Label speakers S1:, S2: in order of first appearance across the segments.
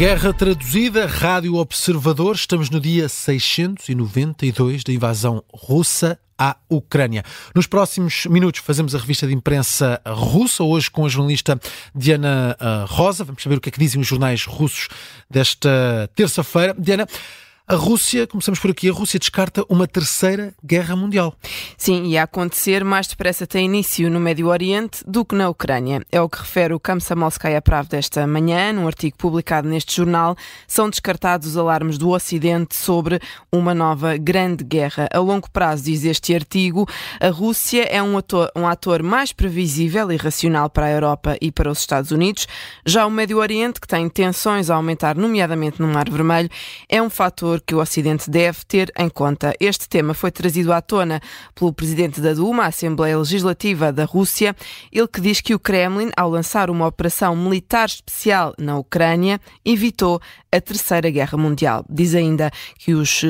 S1: Guerra traduzida, Rádio Observador. Estamos no dia 692 da invasão russa à Ucrânia. Nos próximos minutos fazemos a revista de imprensa russa, hoje com a jornalista Diana ah, Rosa. Vamos saber o que é que dizem os jornais russos desta terça-feira. Diana, a Rússia, começamos por aqui, a Rússia descarta uma terceira guerra mundial.
S2: Sim, e a acontecer mais depressa tem início no Médio Oriente do que na Ucrânia. É o que refere o Kamsamolskaya Pravda desta manhã, num artigo publicado neste jornal. São descartados os alarmes do Ocidente sobre uma nova grande guerra. A longo prazo, diz este artigo, a Rússia é um ator, um ator mais previsível e racional para a Europa e para os Estados Unidos. Já o Médio Oriente, que tem tensões a aumentar, nomeadamente no Mar Vermelho, é um fator que o Ocidente deve ter em conta. Este tema foi trazido à tona pelo presidente da Duma, a Assembleia Legislativa da Rússia, ele que diz que o Kremlin, ao lançar uma operação militar especial na Ucrânia, evitou a Terceira Guerra Mundial. Diz ainda que os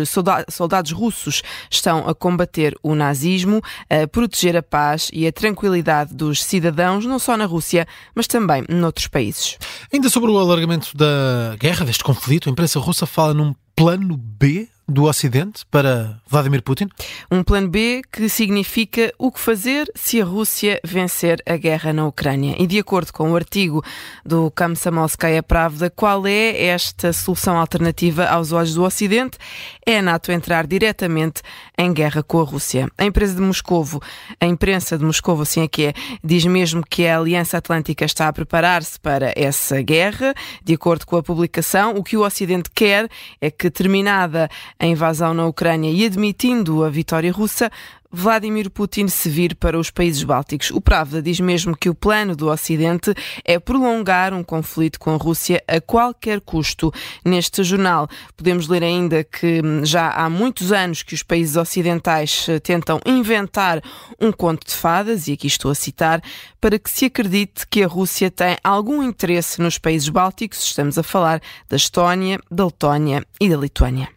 S2: soldados russos estão a combater o nazismo, a proteger a paz e a tranquilidade dos cidadãos, não só na Rússia, mas também noutros países.
S1: Ainda sobre o alargamento da guerra, deste conflito, a imprensa russa fala num plano B do Ocidente para Vladimir Putin?
S2: Um plano B que significa o que fazer se a Rússia vencer a guerra na Ucrânia. E de acordo com o artigo do Kamsamolskaya Pravda, qual é esta solução alternativa aos olhos do Ocidente? É a NATO entrar diretamente em guerra com a Rússia. A empresa de Moscovo, a imprensa de Moscovo, assim é que é, diz mesmo que a Aliança Atlântica está a preparar-se para essa guerra. De acordo com a publicação, o que o Ocidente quer é que terminada a invasão na Ucrânia e admitindo a vitória russa, Vladimir Putin se vir para os países bálticos. O Pravda diz mesmo que o plano do Ocidente é prolongar um conflito com a Rússia a qualquer custo. Neste jornal podemos ler ainda que hum, já há muitos anos que os países ocidentais eh, tentam inventar um conto de fadas, e aqui estou a citar, para que se acredite que a Rússia tem algum interesse nos países bálticos. Estamos a falar da Estónia, da Letónia e da Lituânia.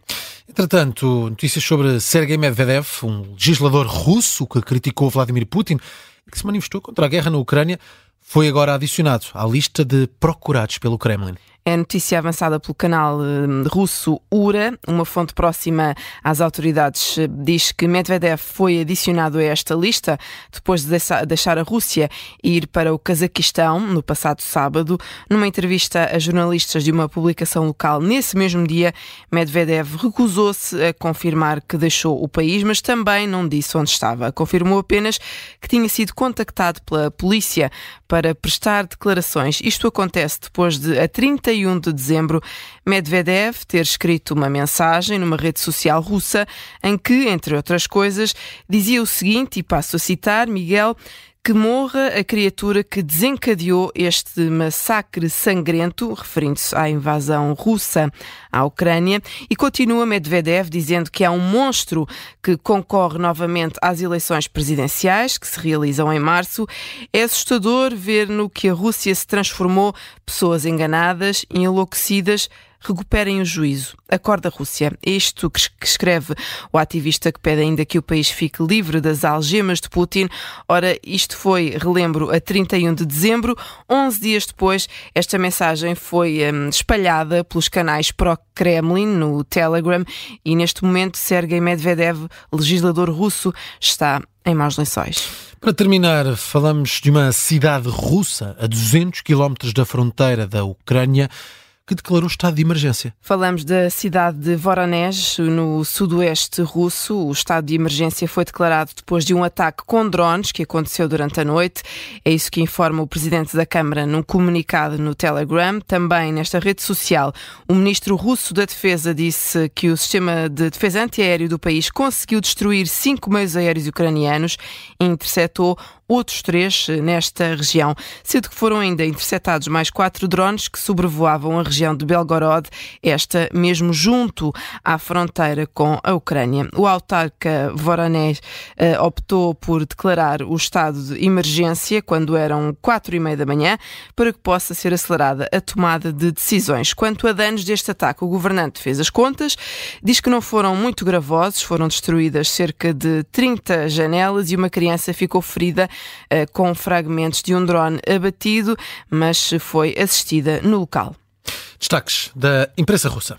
S1: Entretanto, notícias sobre Sergei Medvedev, um legislador russo que criticou Vladimir Putin e que se manifestou contra a guerra na Ucrânia, foi agora adicionado à lista de procurados pelo Kremlin.
S2: É notícia avançada pelo canal hum, russo URA. Uma fonte próxima às autoridades eh, diz que Medvedev foi adicionado a esta lista depois de deixar a Rússia e ir para o Cazaquistão no passado sábado. Numa entrevista a jornalistas de uma publicação local nesse mesmo dia, Medvedev recusou-se a confirmar que deixou o país, mas também não disse onde estava. Confirmou apenas que tinha sido contactado pela polícia para prestar declarações. Isto acontece depois de, a 30 31 de dezembro, Medvedev ter escrito uma mensagem numa rede social russa em que, entre outras coisas, dizia o seguinte, e passo a citar, Miguel, que morra a criatura que desencadeou este massacre sangrento, referindo-se à invasão russa à Ucrânia, e continua Medvedev dizendo que há um monstro que concorre novamente às eleições presidenciais, que se realizam em março. É assustador ver no que a Rússia se transformou pessoas enganadas, enlouquecidas, recuperem o juízo. Acorda Rússia. É isto que escreve o ativista que pede ainda que o país fique livre das algemas de Putin. Ora, isto foi, relembro, a 31 de dezembro. 11 dias depois, esta mensagem foi um, espalhada pelos canais pró-Kremlin no Telegram e neste momento Sergei Medvedev, legislador russo, está em maus lençóis.
S1: Para terminar, falamos de uma cidade russa a 200 quilómetros da fronteira da Ucrânia que declarou estado de emergência.
S2: Falamos da cidade de Voronezh, no sudoeste russo. O estado de emergência foi declarado depois de um ataque com drones que aconteceu durante a noite. É isso que informa o presidente da Câmara num comunicado no Telegram. Também nesta rede social, o ministro russo da Defesa disse que o sistema de defesa antiaéreo do país conseguiu destruir cinco meios aéreos ucranianos e interceptou outros três nesta região, sendo que foram ainda interceptados mais quatro drones que sobrevoavam a região de Belgorod, esta mesmo junto à fronteira com a Ucrânia. O autarca Voronezh eh, optou por declarar o estado de emergência quando eram quatro e meia da manhã para que possa ser acelerada a tomada de decisões. Quanto a danos deste ataque, o governante fez as contas, diz que não foram muito gravosos, foram destruídas cerca de 30 janelas e uma criança ficou ferida eh, com fragmentos de um drone abatido, mas foi assistida no local.
S1: Destaques da imprensa russa.